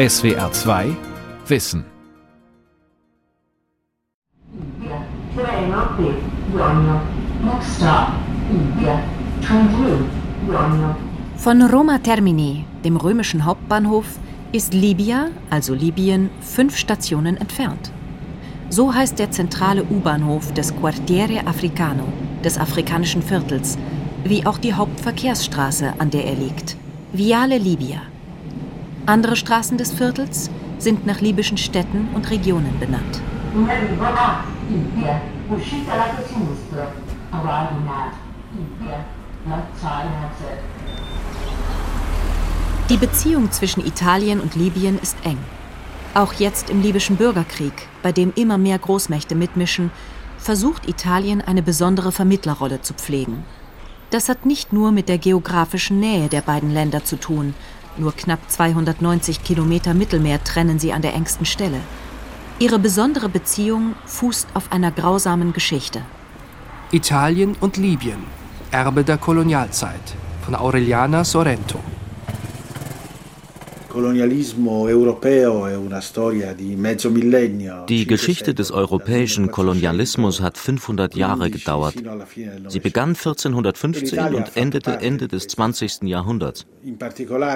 SWR 2 Wissen. Von Roma Termini, dem römischen Hauptbahnhof, ist Libya, also Libyen, fünf Stationen entfernt. So heißt der zentrale U-Bahnhof des Quartiere Africano, des afrikanischen Viertels, wie auch die Hauptverkehrsstraße, an der er liegt. Viale Libya. Andere Straßen des Viertels sind nach libyschen Städten und Regionen benannt. Die Beziehung zwischen Italien und Libyen ist eng. Auch jetzt im libyschen Bürgerkrieg, bei dem immer mehr Großmächte mitmischen, versucht Italien eine besondere Vermittlerrolle zu pflegen. Das hat nicht nur mit der geografischen Nähe der beiden Länder zu tun. Nur knapp 290 Kilometer Mittelmeer trennen sie an der engsten Stelle. Ihre besondere Beziehung fußt auf einer grausamen Geschichte. Italien und Libyen, Erbe der Kolonialzeit von Aureliana Sorrento. Die Geschichte des europäischen Kolonialismus hat 500 Jahre gedauert. Sie begann 1450 und endete Ende des 20. Jahrhunderts.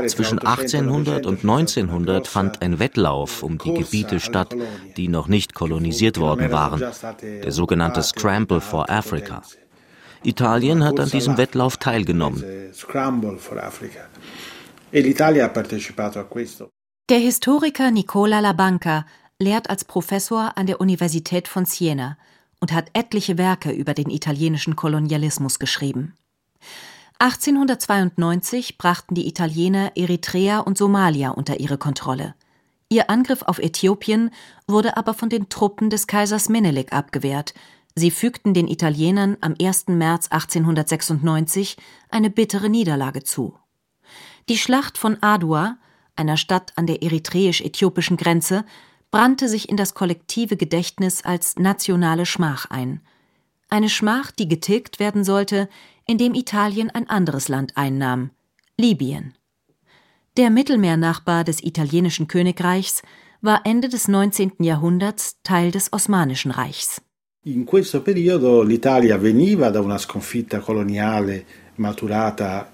Zwischen 1800 und 1900 fand ein Wettlauf um die Gebiete statt, die noch nicht kolonisiert worden waren, der sogenannte Scramble for Africa. Italien hat an diesem Wettlauf teilgenommen. E der Historiker Nicola Labanca lehrt als Professor an der Universität von Siena und hat etliche Werke über den italienischen Kolonialismus geschrieben. 1892 brachten die Italiener Eritrea und Somalia unter ihre Kontrolle. Ihr Angriff auf Äthiopien wurde aber von den Truppen des Kaisers Menelik abgewehrt. Sie fügten den Italienern am 1. März 1896 eine bittere Niederlage zu. Die Schlacht von Adua, einer Stadt an der eritreisch-äthiopischen Grenze, brannte sich in das kollektive Gedächtnis als nationale Schmach ein. Eine Schmach, die getilgt werden sollte, indem Italien ein anderes Land einnahm, Libyen. Der Mittelmeernachbar des italienischen Königreichs war Ende des 19. Jahrhunderts Teil des Osmanischen Reichs. In questo periodo l'Italia veniva da una sconfitta coloniale maturata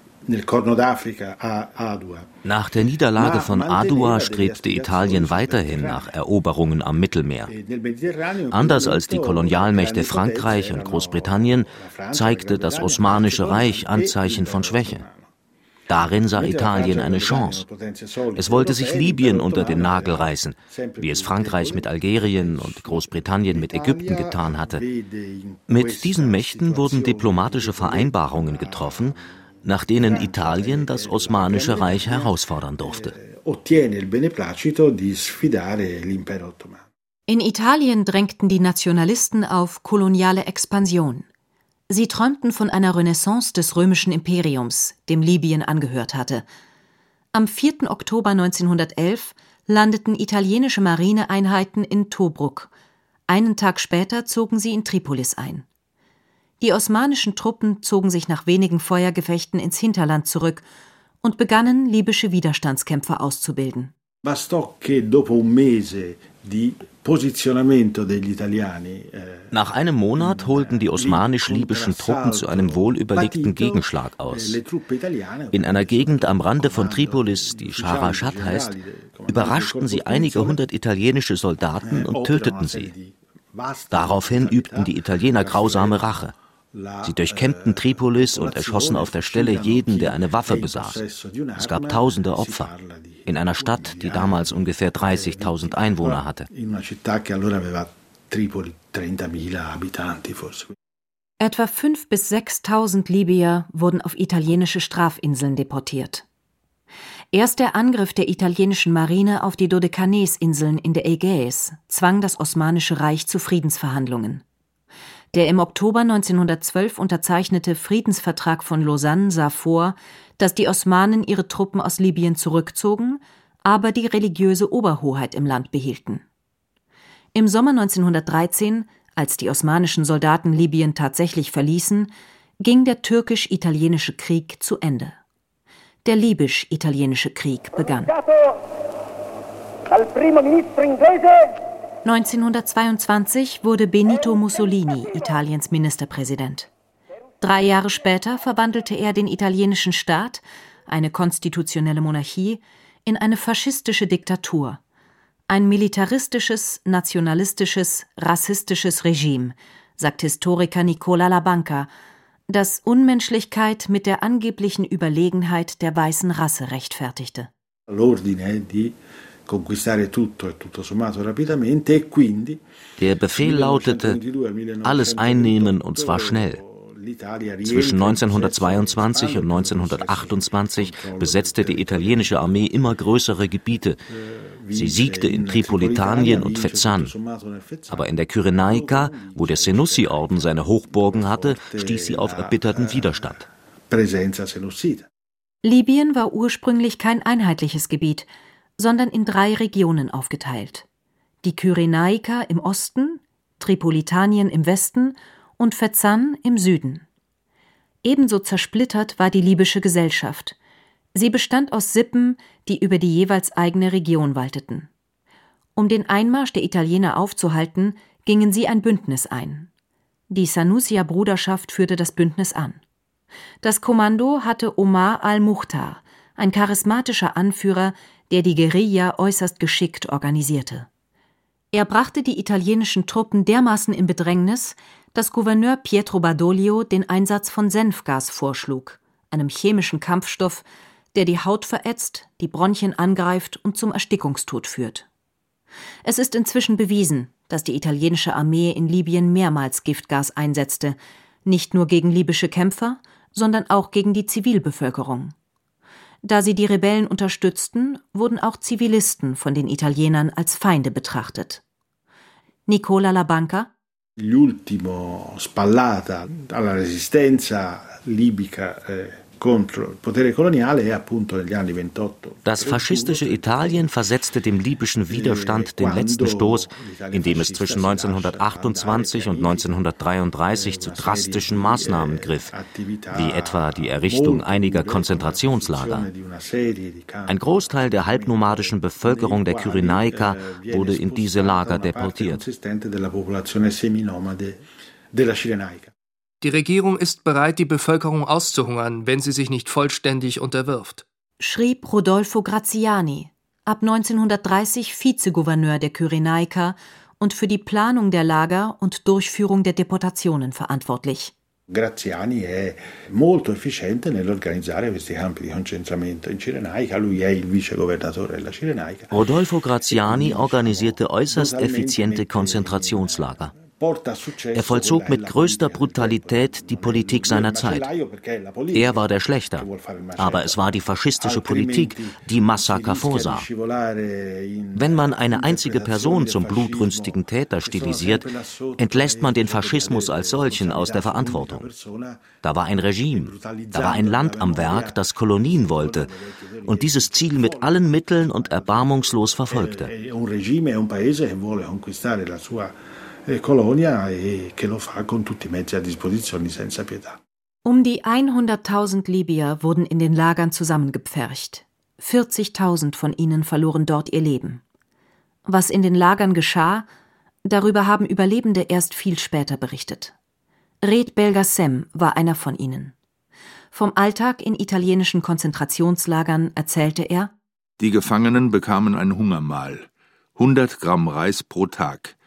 nach der Niederlage von Adua strebte Italien weiterhin nach Eroberungen am Mittelmeer. E Anders als die Kolonialmächte Frankreich und Großbritannien zeigte das Osmanische Reich Anzeichen von Schwäche. Darin sah Italien eine Chance. Es wollte sich Libyen unter den Nagel reißen, wie es Frankreich mit Algerien und Großbritannien mit Ägypten getan hatte. Mit diesen Mächten wurden diplomatische Vereinbarungen getroffen, nach denen Italien das Osmanische Reich herausfordern durfte. In Italien drängten die Nationalisten auf koloniale Expansion. Sie träumten von einer Renaissance des römischen Imperiums, dem Libyen angehört hatte. Am 4. Oktober 1911 landeten italienische Marineeinheiten in Tobruk. Einen Tag später zogen sie in Tripolis ein. Die osmanischen Truppen zogen sich nach wenigen Feuergefechten ins Hinterland zurück und begannen, libysche Widerstandskämpfer auszubilden. Eh, nach einem Monat holten die osmanisch-libyschen Truppen zu einem wohlüberlegten Gegenschlag aus. In einer Gegend am Rande von Tripolis, die Sharashat heißt, überraschten sie einige hundert italienische Soldaten und töteten sie. Daraufhin übten die Italiener grausame Rache. Sie durchkämmten Tripolis und erschossen auf der Stelle jeden, der eine Waffe besaß. Es gab tausende Opfer in einer Stadt, die damals ungefähr 30.000 Einwohner hatte. Etwa 5.000 bis 6.000 Libyer wurden auf italienische Strafinseln deportiert. Erst der Angriff der italienischen Marine auf die Dodekanesinseln in der Ägäis zwang das Osmanische Reich zu Friedensverhandlungen. Der im Oktober 1912 unterzeichnete Friedensvertrag von Lausanne sah vor, dass die Osmanen ihre Truppen aus Libyen zurückzogen, aber die religiöse Oberhoheit im Land behielten. Im Sommer 1913, als die osmanischen Soldaten Libyen tatsächlich verließen, ging der türkisch-italienische Krieg zu Ende. Der libysch-italienische Krieg begann. 1922 wurde Benito Mussolini Italiens Ministerpräsident. Drei Jahre später verwandelte er den italienischen Staat, eine konstitutionelle Monarchie, in eine faschistische Diktatur, ein militaristisches, nationalistisches, rassistisches Regime, sagt Historiker Nicola Labanca, das Unmenschlichkeit mit der angeblichen Überlegenheit der weißen Rasse rechtfertigte. E der Befehl lautete, alles einnehmen und zwar schnell. Zwischen 1922 und 1928 besetzte die italienische Armee immer größere Gebiete. Sie siegte in Tripolitanien und Fezzan. Aber in der Kyrenaika, wo der Senussi-Orden seine Hochburgen hatte, stieß sie auf erbitterten Widerstand. Libyen war ursprünglich kein einheitliches Gebiet, sondern in drei Regionen aufgeteilt. Die Kyrenaika im Osten, Tripolitanien im Westen und Fezzan im Süden. Ebenso zersplittert war die libysche Gesellschaft. Sie bestand aus Sippen, die über die jeweils eigene Region walteten. Um den Einmarsch der Italiener aufzuhalten, gingen sie ein Bündnis ein. Die Sanusia-Bruderschaft führte das Bündnis an. Das Kommando hatte Omar al-Mukhtar, ein charismatischer Anführer, der die Guerilla äußerst geschickt organisierte. Er brachte die italienischen Truppen dermaßen in Bedrängnis, dass Gouverneur Pietro Badoglio den Einsatz von Senfgas vorschlug, einem chemischen Kampfstoff, der die Haut verätzt, die Bronchien angreift und zum Erstickungstod führt. Es ist inzwischen bewiesen, dass die italienische Armee in Libyen mehrmals Giftgas einsetzte, nicht nur gegen libysche Kämpfer, sondern auch gegen die Zivilbevölkerung. Da sie die Rebellen unterstützten, wurden auch Zivilisten von den Italienern als Feinde betrachtet. Nicola Labanca L'ultimo spallata alla resistenza libica eh, das faschistische Italien versetzte dem libyschen Widerstand den letzten Stoß, indem es zwischen 1928 und 1933 zu drastischen Maßnahmen griff, wie etwa die Errichtung einiger Konzentrationslager. Ein Großteil der halbnomadischen Bevölkerung der Kyrenaika wurde in diese Lager deportiert. Die Regierung ist bereit, die Bevölkerung auszuhungern, wenn sie sich nicht vollständig unterwirft. Schrieb Rodolfo Graziani, ab 1930 Vizegouverneur der Kyrenaika und für die Planung der Lager und Durchführung der Deportationen verantwortlich. Graziani è molto efficiente nell'organizzare questi campi di concentramento in Cirenaica, lui è il vice governatore della Cirenaica. Rodolfo Graziani organisierte äußerst effiziente Konzentrationslager. Er vollzog mit größter Brutalität die Politik seiner Zeit. Er war der Schlechter, aber es war die faschistische Politik, die Massaker vorsah. Wenn man eine einzige Person zum blutrünstigen Täter stilisiert, entlässt man den Faschismus als solchen aus der Verantwortung. Da war ein Regime, da war ein Land am Werk, das Kolonien wollte und dieses Ziel mit allen Mitteln und erbarmungslos verfolgte. Colonia e che lo fa con tutti i mezzi a disposizione senza pietà. Um die 100.000 Libyer wurden in den Lagern zusammengepfercht. 40.000 von ihnen verloren dort ihr Leben. Was in den Lagern geschah, darüber haben Überlebende erst viel später berichtet. Red Belgasem war einer von ihnen. Vom Alltag in italienischen Konzentrationslagern erzählte er: Die Gefangenen bekamen ein Hungermahl. 100 Gramm Reis pro Tag.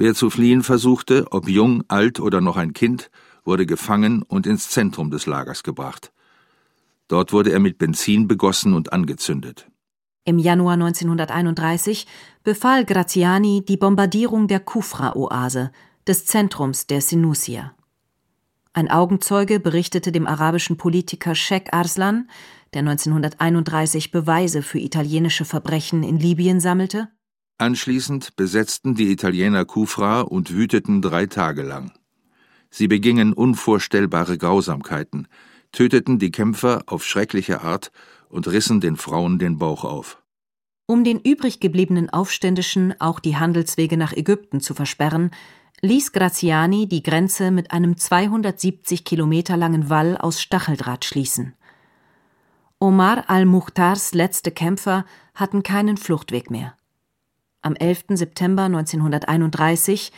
Wer zu fliehen versuchte, ob jung, alt oder noch ein Kind, wurde gefangen und ins Zentrum des Lagers gebracht. Dort wurde er mit Benzin begossen und angezündet. Im Januar 1931 befahl Graziani die Bombardierung der Kufra-Oase, des Zentrums der Sinusia. Ein Augenzeuge berichtete dem arabischen Politiker Sheikh Arslan, der 1931 Beweise für italienische Verbrechen in Libyen sammelte, Anschließend besetzten die Italiener Kufra und wüteten drei Tage lang. Sie begingen unvorstellbare Grausamkeiten, töteten die Kämpfer auf schreckliche Art und rissen den Frauen den Bauch auf. Um den übrig gebliebenen Aufständischen auch die Handelswege nach Ägypten zu versperren, ließ Graziani die Grenze mit einem 270 Kilometer langen Wall aus Stacheldraht schließen. Omar al-Mukhtars letzte Kämpfer hatten keinen Fluchtweg mehr. Am 11. September 1931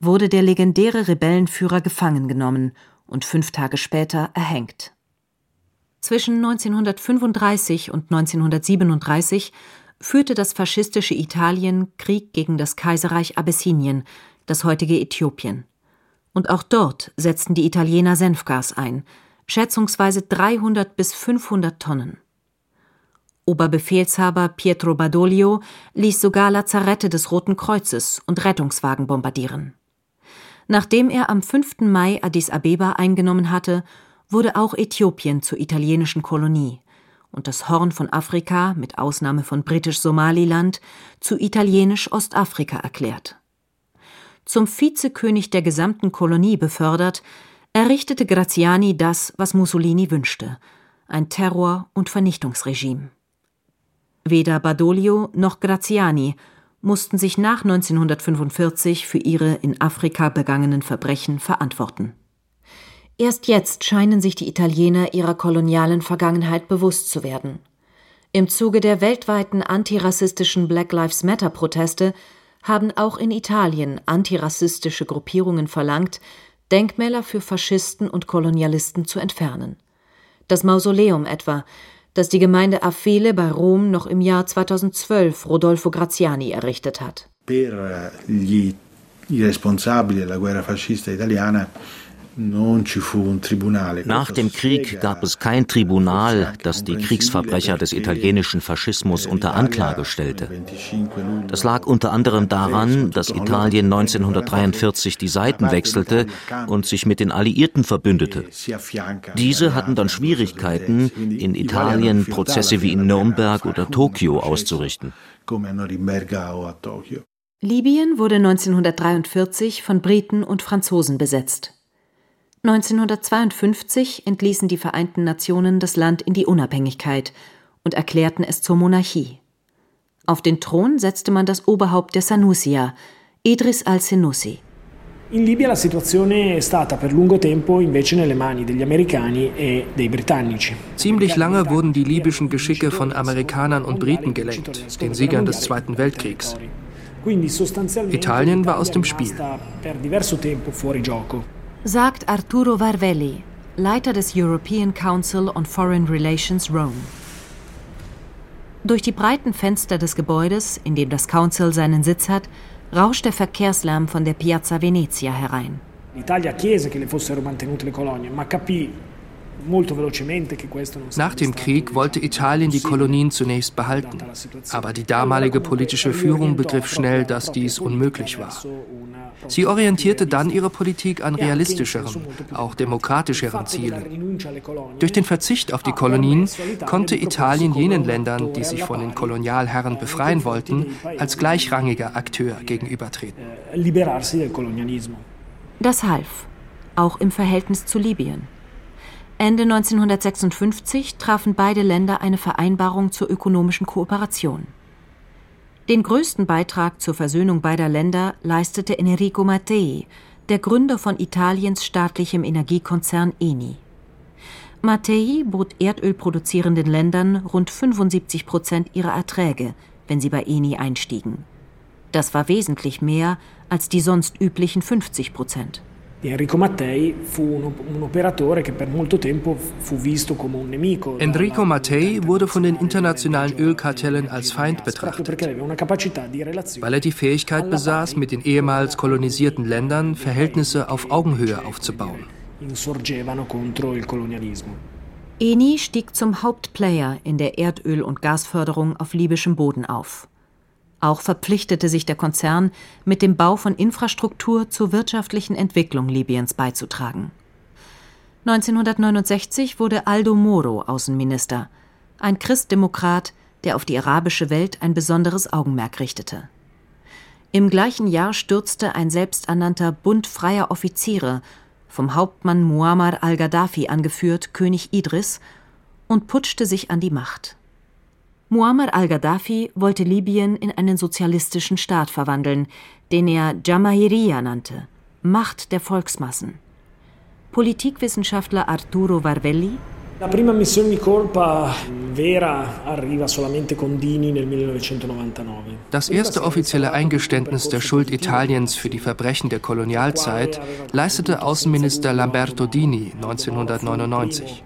wurde der legendäre Rebellenführer gefangen genommen und fünf Tage später erhängt. Zwischen 1935 und 1937 führte das faschistische Italien Krieg gegen das Kaiserreich Abessinien, das heutige Äthiopien. Und auch dort setzten die Italiener Senfgas ein, schätzungsweise 300 bis 500 Tonnen. Oberbefehlshaber Pietro Badoglio ließ sogar Lazarette des Roten Kreuzes und Rettungswagen bombardieren. Nachdem er am 5. Mai Addis Abeba eingenommen hatte, wurde auch Äthiopien zur italienischen Kolonie und das Horn von Afrika mit Ausnahme von britisch-Somaliland zu italienisch-Ostafrika erklärt. Zum Vizekönig der gesamten Kolonie befördert, errichtete Graziani das, was Mussolini wünschte, ein Terror- und Vernichtungsregime. Weder Badoglio noch Graziani mussten sich nach 1945 für ihre in Afrika begangenen Verbrechen verantworten. Erst jetzt scheinen sich die Italiener ihrer kolonialen Vergangenheit bewusst zu werden. Im Zuge der weltweiten antirassistischen Black Lives Matter Proteste haben auch in Italien antirassistische Gruppierungen verlangt, Denkmäler für Faschisten und Kolonialisten zu entfernen. Das Mausoleum etwa, das die Gemeinde Affele bei Rom noch im Jahr 2012 Rodolfo Graziani errichtet hat. Per gli responsabili della guerra fascista italiana nach dem Krieg gab es kein Tribunal, das die Kriegsverbrecher des italienischen Faschismus unter Anklage stellte. Das lag unter anderem daran, dass Italien 1943 die Seiten wechselte und sich mit den Alliierten verbündete. Diese hatten dann Schwierigkeiten, in Italien Prozesse wie in Nürnberg oder Tokio auszurichten. Libyen wurde 1943 von Briten und Franzosen besetzt. 1952 entließen die Vereinten Nationen das Land in die Unabhängigkeit und erklärten es zur Monarchie. Auf den Thron setzte man das Oberhaupt der Sanusia, Idris al-Senussi. In Libia la situazione è stata per lungo tempo invece nelle mani degli americani e dei britannici. Ziemlich lange wurden die libyschen Geschicke von Amerikanern und Briten gelenkt, den Siegern des Zweiten Weltkriegs. Italien war aus dem Spiel sagt Arturo Varvelli, Leiter des European Council on Foreign Relations Rome. Durch die breiten Fenster des Gebäudes, in dem das Council seinen Sitz hat, rauscht der Verkehrslärm von der Piazza Venezia herein. Nach dem Krieg wollte Italien die Kolonien zunächst behalten, aber die damalige politische Führung begriff schnell, dass dies unmöglich war. Sie orientierte dann ihre Politik an realistischeren, auch demokratischeren Zielen. Durch den Verzicht auf die Kolonien konnte Italien jenen Ländern, die sich von den Kolonialherren befreien wollten, als gleichrangiger Akteur gegenübertreten. Das half, auch im Verhältnis zu Libyen. Ende 1956 trafen beide Länder eine Vereinbarung zur ökonomischen Kooperation. Den größten Beitrag zur Versöhnung beider Länder leistete Enrico Mattei, der Gründer von Italiens staatlichem Energiekonzern Eni. Mattei bot erdölproduzierenden Ländern rund 75 Prozent ihrer Erträge, wenn sie bei Eni einstiegen. Das war wesentlich mehr als die sonst üblichen 50 Prozent Enrico Mattei fu un, un operatore che per molto tempo fu visto come un nemico. Enrico Mattei wurde von den internationalen Ölkartellen als Feind betrachtet, weil er die Fähigkeit besaß, mit den ehemals kolonisierten Ländern Verhältnisse auf Augenhöhe aufzubauen. Eni stieg zum Hauptplayer in der Erdöl- und Gasförderung auf libyschem Boden auf. Auch verpflichtete sich der Konzern, mit dem Bau von Infrastruktur zur wirtschaftlichen Entwicklung Libyens beizutragen. 1969 wurde Aldo Moro Außenminister, ein Christdemokrat, der auf die arabische Welt ein besonderes Augenmerk richtete. Im gleichen Jahr stürzte ein selbsternannter Bund freier Offiziere, vom Hauptmann Muammar al-Gaddafi angeführt, König Idris, und putschte sich an die Macht. Muammar al-Gaddafi wollte Libyen in einen sozialistischen Staat verwandeln, den er Jamahiriya nannte, Macht der Volksmassen. Politikwissenschaftler Arturo Varvelli La prima missione di colpa vera arriva solamente con Dini nel 1999. Das erste offizielle Eingeständnis der Schuld Italiens für die Verbrechen der Kolonialzeit leistete Außenminister Lamberto Dini 1999.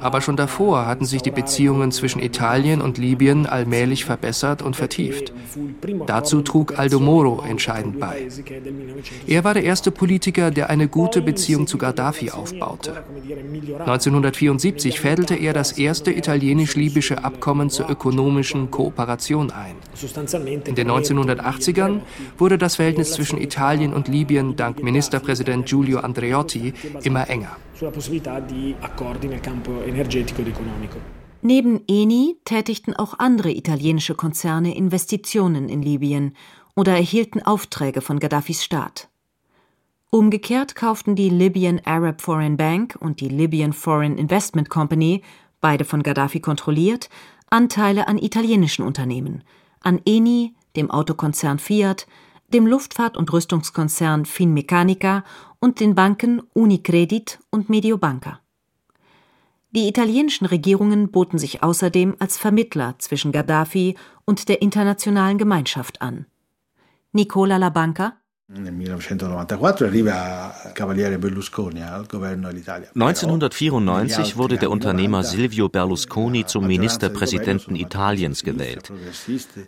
Aber schon davor hatten sich die Beziehungen zwischen Italien und Libyen allmählich verbessert und vertieft. Dazu trug Aldo Moro entscheidend bei. Er war der erste Politiker, der eine gute Beziehung zu Gaddafi aufbaute. 1974 fädelte er das erste italienisch-libysche Abkommen zur ökonomischen Kooperation ein. In den 1980ern wurde das Verhältnis zwischen Italien und Libyen dank Ministerpräsident Giulio Andreotti immer enger sulla possibilità di accordi nel campo energetico ed economico. Neben Eni tätigten auch andere italienische Konzerne Investitionen in Libyen oder erhielten Aufträge von Gaddafis Staat. Umgekehrt kauften die Libyan Arab Foreign Bank und die Libyan Foreign Investment Company, beide von Gaddafi kontrolliert, Anteile an italienischen Unternehmen, an Eni, dem Autokonzern Fiat, dem Luftfahrt- und Rüstungskonzern Finmeccanica und den Banken Unicredit und Mediobanca. Die italienischen Regierungen boten sich außerdem als Vermittler zwischen Gaddafi und der internationalen Gemeinschaft an. Nicola Labanca nel 1994 arriva Cavaliere Berlusconi al governo dell'Italia. 1994 wurde der Unternehmer Silvio Berlusconi zum Ministerpräsidenten Italiens gewählt.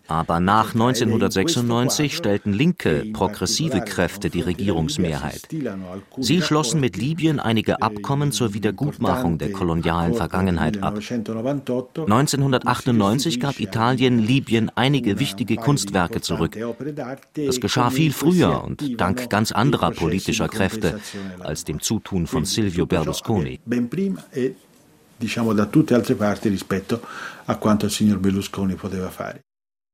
Aber nach 1996 stellten linke, progressive Kräfte die Regierungsmehrheit. Sie schlossen mit Libyen einige Abkommen zur Wiedergutmachung der kolonialen Vergangenheit ab. 1998 gab Italien Libyen einige wichtige Kunstwerke zurück. Das geschah viel früher und dank ganz anderer politischer Kräfte als dem Zutun von Silvio Berlusconi.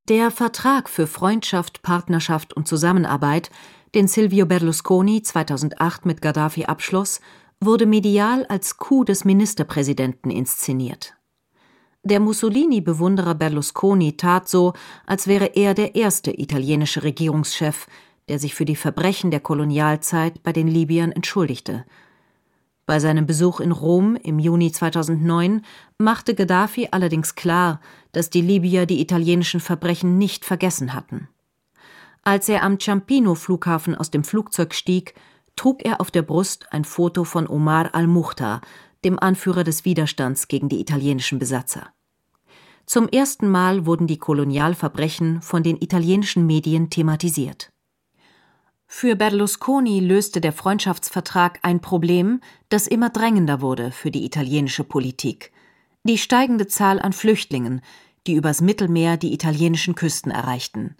Der Vertrag für Freundschaft, Partnerschaft und Zusammenarbeit, den Silvio Berlusconi 2008 mit Gaddafi abschloss, wurde medial als Coup des Ministerpräsidenten inszeniert. Der Mussolini-Bewunderer Berlusconi tat so, als wäre er der erste italienische Regierungschef, der sich für die Verbrechen der Kolonialzeit bei den Libyern entschuldigte. Bei seinem Besuch in Rom im Juni 2009 machte Gaddafi allerdings klar, dass die Libyer die italienischen Verbrechen nicht vergessen hatten. Als er am Ciampino-Flughafen aus dem Flugzeug stieg, trug er auf der Brust ein Foto von Omar al-Mukhtar, dem Anführer des Widerstands gegen die italienischen Besatzer. Zum ersten Mal wurden die Kolonialverbrechen von den italienischen Medien thematisiert. Für Berlusconi löste der Freundschaftsvertrag ein Problem, das immer drängender wurde für die italienische Politik. Die steigende Zahl an Flüchtlingen, die übers Mittelmeer die italienischen Küsten erreichten.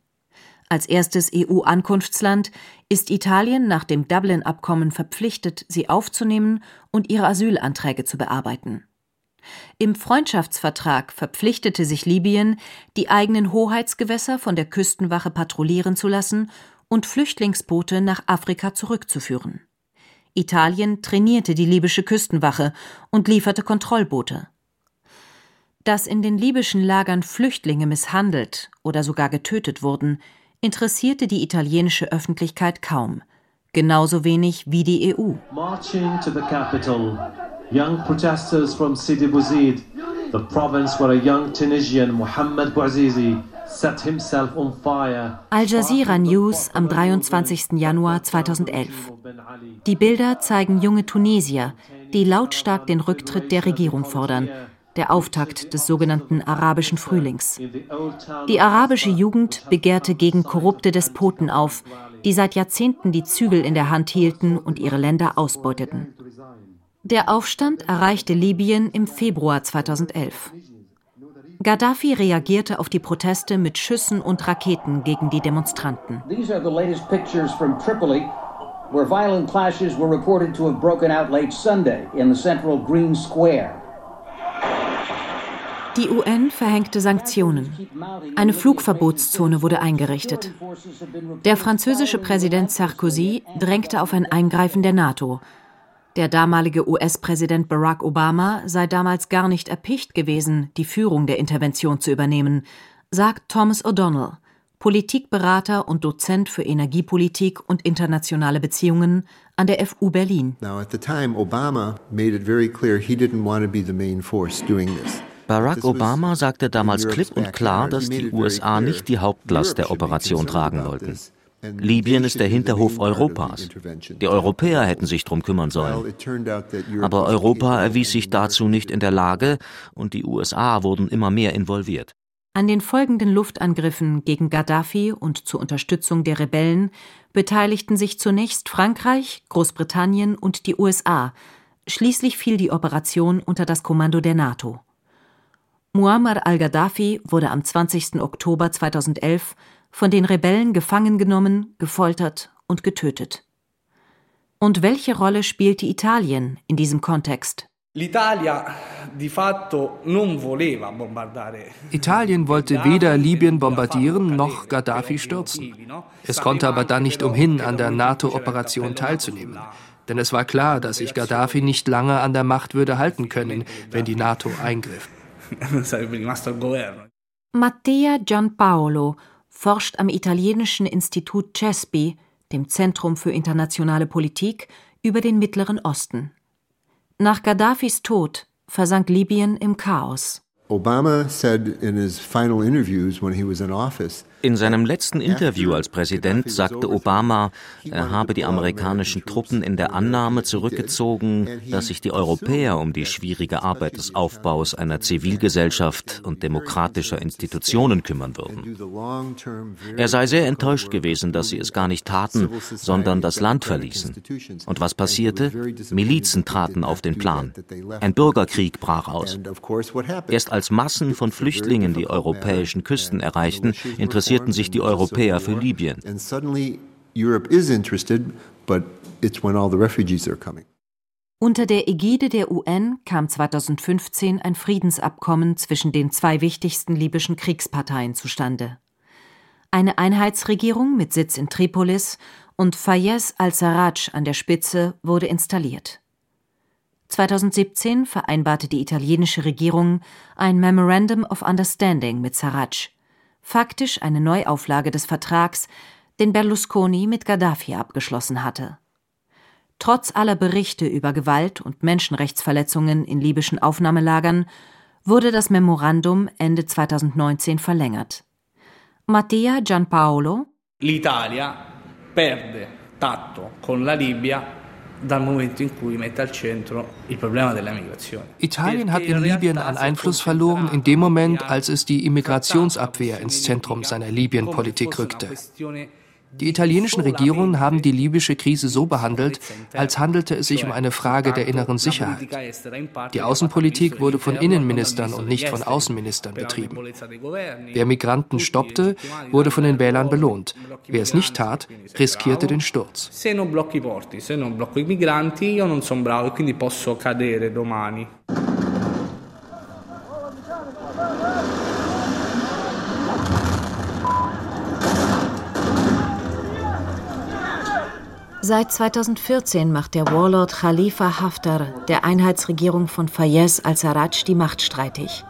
Als erstes EU-Ankunftsland ist Italien nach dem Dublin-Abkommen verpflichtet, sie aufzunehmen und ihre Asylanträge zu bearbeiten. Im Freundschaftsvertrag verpflichtete sich Libyen, die eigenen Hoheitsgewässer von der Küstenwache patrouillieren zu lassen und Flüchtlingsboote nach Afrika zurückzuführen. Italien trainierte die libysche Küstenwache und lieferte Kontrollboote. Dass in den libyschen Lagern Flüchtlinge misshandelt oder sogar getötet wurden, interessierte die italienische Öffentlichkeit kaum, genauso wenig wie die EU. Marching to the capital, young protesters from Sidi Bouzid, the province where a young Tunisian Mohamed Bouazizi Al Jazeera News am 23. Januar 2011. Die Bilder zeigen junge Tunesier, die lautstark den Rücktritt der Regierung fordern, der Auftakt des sogenannten arabischen Frühlings. Die arabische Jugend begehrte gegen korrupte Despoten auf, die seit Jahrzehnten die Zügel in der Hand hielten und ihre Länder ausbeuteten. Der Aufstand erreichte Libyen im Februar 2011. Gaddafi reagierte auf die Proteste mit Schüssen und Raketen gegen die Demonstranten. These are the latest pictures from Tripoli, where violent clashes were reported to have broken out late Sunday in the central Green Square. Die UN verhängte Sanktionen. Eine Flugverbotszone wurde eingerichtet. Der französische Präsident Sarkozy drängte auf ein Eingreifen der NATO. Der damalige US-Präsident Barack Obama sei damals gar nicht erpicht gewesen, die Führung der Intervention zu übernehmen, sagt Thomas O'Donnell, Politikberater und Dozent für Energiepolitik und internationale Beziehungen an der FU Berlin. Now at the time Obama made it very clear he didn't want to be the main force doing this. Barack Obama sagte damals klipp und klar, dass die USA nicht die Hauptlast der Operation tragen wollten. Libyen ist der Hinterhof Europas. Die Europäer hätten sich drum kümmern sollen. Aber Europa erwies sich dazu nicht in der Lage und die USA wurden immer mehr involviert. An den folgenden Luftangriffen gegen Gaddafi und zur Unterstützung der Rebellen beteiligten sich zunächst Frankreich, Großbritannien und die USA. Schließlich fiel die Operation unter das Kommando der NATO. Muammar al-Gaddafi wurde am 20. Oktober 2011 von den Rebellen gefangen genommen, gefoltert und getötet. Und welche Rolle spielte Italien in diesem Kontext? Italien wollte weder Libyen bombardieren noch Gaddafi stürzen. Es konnte aber dann nicht umhin, an der NATO-Operation teilzunehmen. Denn es war klar, dass sich Gaddafi nicht lange an der Macht würde halten können, wenn die NATO eingriff. Mattea Gianpaolo forscht am italienischen Institut CESPI, dem Zentrum für internationale Politik, über den Mittleren Osten. Nach Gaddafis Tod versank Libyen im Chaos. Obama said in his final interviews when he was in office in seinem letzten Interview als Präsident sagte Obama, er habe die amerikanischen Truppen in der Annahme zurückgezogen, dass sich die Europäer um die schwierige Arbeit des Aufbaus einer Zivilgesellschaft und demokratischer Institutionen kümmern würden. Er sei sehr enttäuscht gewesen, dass sie es gar nicht taten, sondern das Land verließen. Und was passierte? Milizen traten auf den Plan. Ein Bürgerkrieg brach aus. Erst als Massen von Flüchtlingen die europäischen Küsten erreichten, interessierte interessierten sich die Europäer für Libyen. Unter der Ägide der UN kam 2015 ein Friedensabkommen zwischen den zwei wichtigsten libyschen Kriegsparteien zustande. Eine Einheitsregierung mit Sitz in Tripolis und Fayez al-Sarraj an der Spitze wurde installiert. 2017 vereinbarte die italienische Regierung ein Memorandum of Understanding mit Sarraj faktisch eine Neuauflage des Vertrags, den Berlusconi mit Gaddafi abgeschlossen hatte. Trotz aller Berichte über Gewalt und Menschenrechtsverletzungen in libyschen Aufnahmelagern wurde das Memorandum Ende 2019 verlängert. Mattia Gianpaolo L'Italia perde tatto con la Libia dal momento in cui mette al centro il problema della migrazione. Italien hat in Libyen an Einfluss verloren in dem Moment, als es die Immigrationsabwehr ins Zentrum seiner Libyen-Politik rückte. Die italienischen Regierungen haben die libysche Krise so behandelt, als handelte es sich um eine Frage der inneren Sicherheit. Die Außenpolitik wurde von Innenministern und nicht von Außenministern betrieben. Wer Migranten stoppte, wurde von den Wählern belohnt. Wer es nicht tat, riskierte den Sturz. Se non blocco i migranti, io non sono bravo e quindi posso cadere domani. Seit 2014 macht der Warlord Khalifa Haftar der Einheitsregierung von Fayez al-Sarraj die Macht streitig.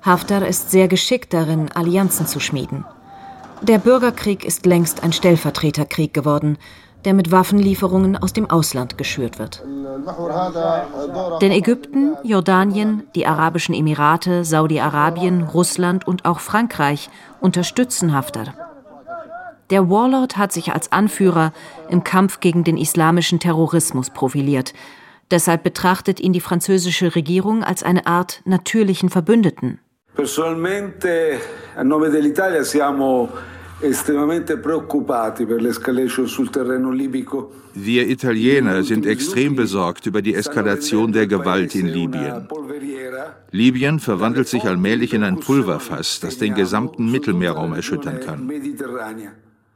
Haftar ist sehr geschickt darin, Allianzen zu schmieden. Der Bürgerkrieg ist längst ein Stellvertreterkrieg geworden, der mit Waffenlieferungen aus dem Ausland geschürt wird. Denn Ägypten, Jordanien, die Arabischen Emirate, Saudi-Arabien, Russland und auch Frankreich unterstützen Haftar. Der Warlord hat sich als Anführer im Kampf gegen den islamischen Terrorismus profiliert. Deshalb betrachtet ihn die französische Regierung als eine Art natürlichen Verbündeten. Personalmente, a nome dell'Italia siamo wir Italiener sind extrem besorgt über die Eskalation der Gewalt in Libyen. Libyen verwandelt sich allmählich in ein Pulverfass, das den gesamten Mittelmeerraum erschüttern kann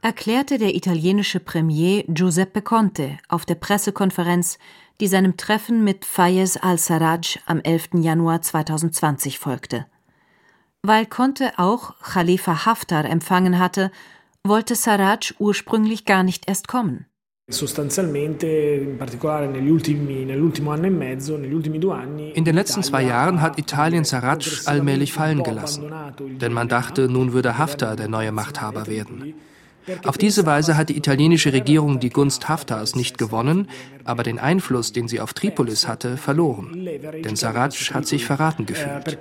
erklärte der italienische Premier Giuseppe Conte auf der Pressekonferenz, die seinem Treffen mit Fayez al-Sarraj am 11. Januar 2020 folgte. Weil Conte auch Khalifa Haftar empfangen hatte, wollte Sarraj ursprünglich gar nicht erst kommen. In den letzten zwei Jahren hat Italien Sarraj allmählich fallen gelassen, denn man dachte, nun würde Haftar der neue Machthaber werden. Auf diese Weise hat die italienische Regierung die Gunst Haftars nicht gewonnen, aber den Einfluss, den sie auf Tripolis hatte, verloren. Denn Sarraj hat sich verraten gefühlt.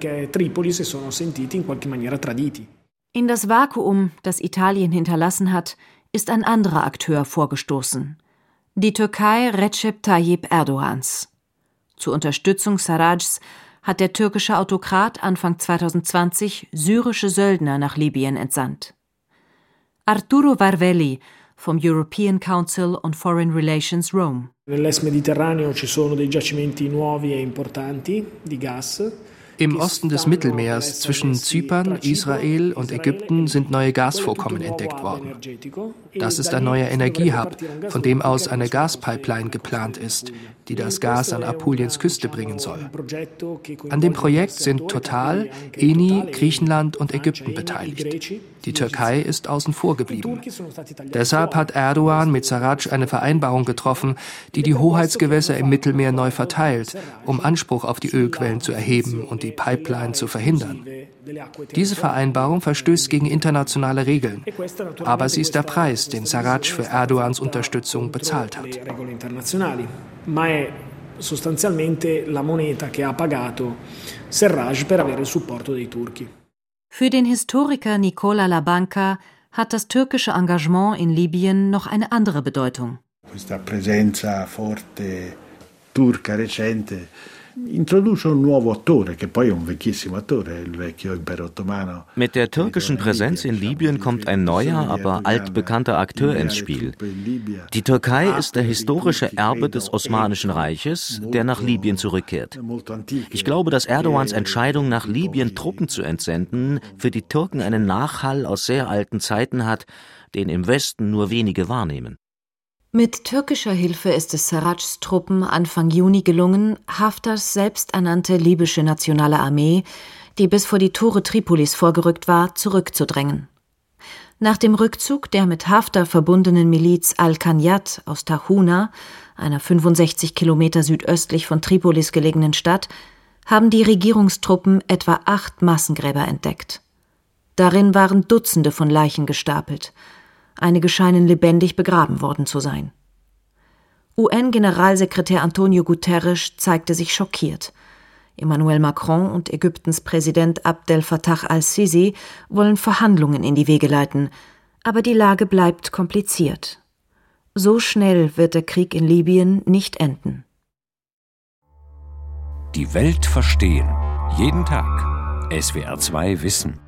In das Vakuum, das Italien hinterlassen hat, ist ein anderer Akteur vorgestoßen die Türkei Recep Tayyip Erdogans. Zur Unterstützung Sarrajs hat der türkische Autokrat Anfang 2020 syrische Söldner nach Libyen entsandt. Arturo Varvelli vom European Council on Foreign Relations Rome. Nell'est Mediterraneo ci sono dei giacimenti nuovi e importanti di gas im Osten des Mittelmeers zwischen Zypern, Israel und Ägypten sind neue Gasvorkommen entdeckt worden. Das ist ein neuer Energiehub, von dem aus eine Gaspipeline geplant ist, die das Gas an Apuliens Küste bringen soll. An dem Projekt sind Total, Eni, Griechenland und Ägypten beteiligt. Die Türkei ist außen vor geblieben. Deshalb hat Erdogan mit Sarraj eine Vereinbarung getroffen, die die Hoheitsgewässer im Mittelmeer neu verteilt, um Anspruch auf die Ölquellen zu erheben und die Pipeline zu verhindern. Diese Vereinbarung verstößt gegen internationale Regeln, aber sie ist der Preis, den Sarraj für Erdogans Unterstützung bezahlt hat. sostanzialmente la moneta che ha pagato Serraj per avere il supporto dei turchi. Für den Historiker Nicola Labanca hat das türkische Engagement in Libyen noch eine andere Bedeutung. Questa presenza forte turca recente introduce un nuovo attore, che poi è un vecchissimo attore, il vecchio impero ottomano. Mit der türkischen Präsenz in Libyen kommt ein neuer, aber altbekannter Akteur ins Spiel. Die Türkei ist der historische Erbe des Osmanischen Reiches, der nach Libyen zurückkehrt. Ich glaube, dass Erdogans Entscheidung, nach Libyen Truppen zu entsenden, für die Türken einen Nachhall aus sehr alten Zeiten hat, den im Westen nur wenige wahrnehmen. Mit türkischer Hilfe ist es Sarrajs Truppen Anfang Juni gelungen, Haftars selbsternannte libysche nationale Armee, die bis vor die Tore Tripolis vorgerückt war, zurückzudrängen. Nach dem Rückzug der mit Haftar verbundenen Miliz Al-Kanyat aus Tahuna, einer 65 Kilometer südöstlich von Tripolis gelegenen Stadt, haben die Regierungstruppen etwa acht Massengräber entdeckt. Darin waren Dutzende von Leichen gestapelt – einige scheinen lebendig begraben worden zu sein. UN-Generalsekretär Antonio Guterres zeigte sich schockiert. Emmanuel Macron und Ägyptens Präsident Abdel Fattah al-Sisi wollen Verhandlungen in die Wege leiten, aber die Lage bleibt kompliziert. So schnell wird der Krieg in Libyen nicht enden. Die Welt verstehen. Jeden Tag. SWR2 Wissen.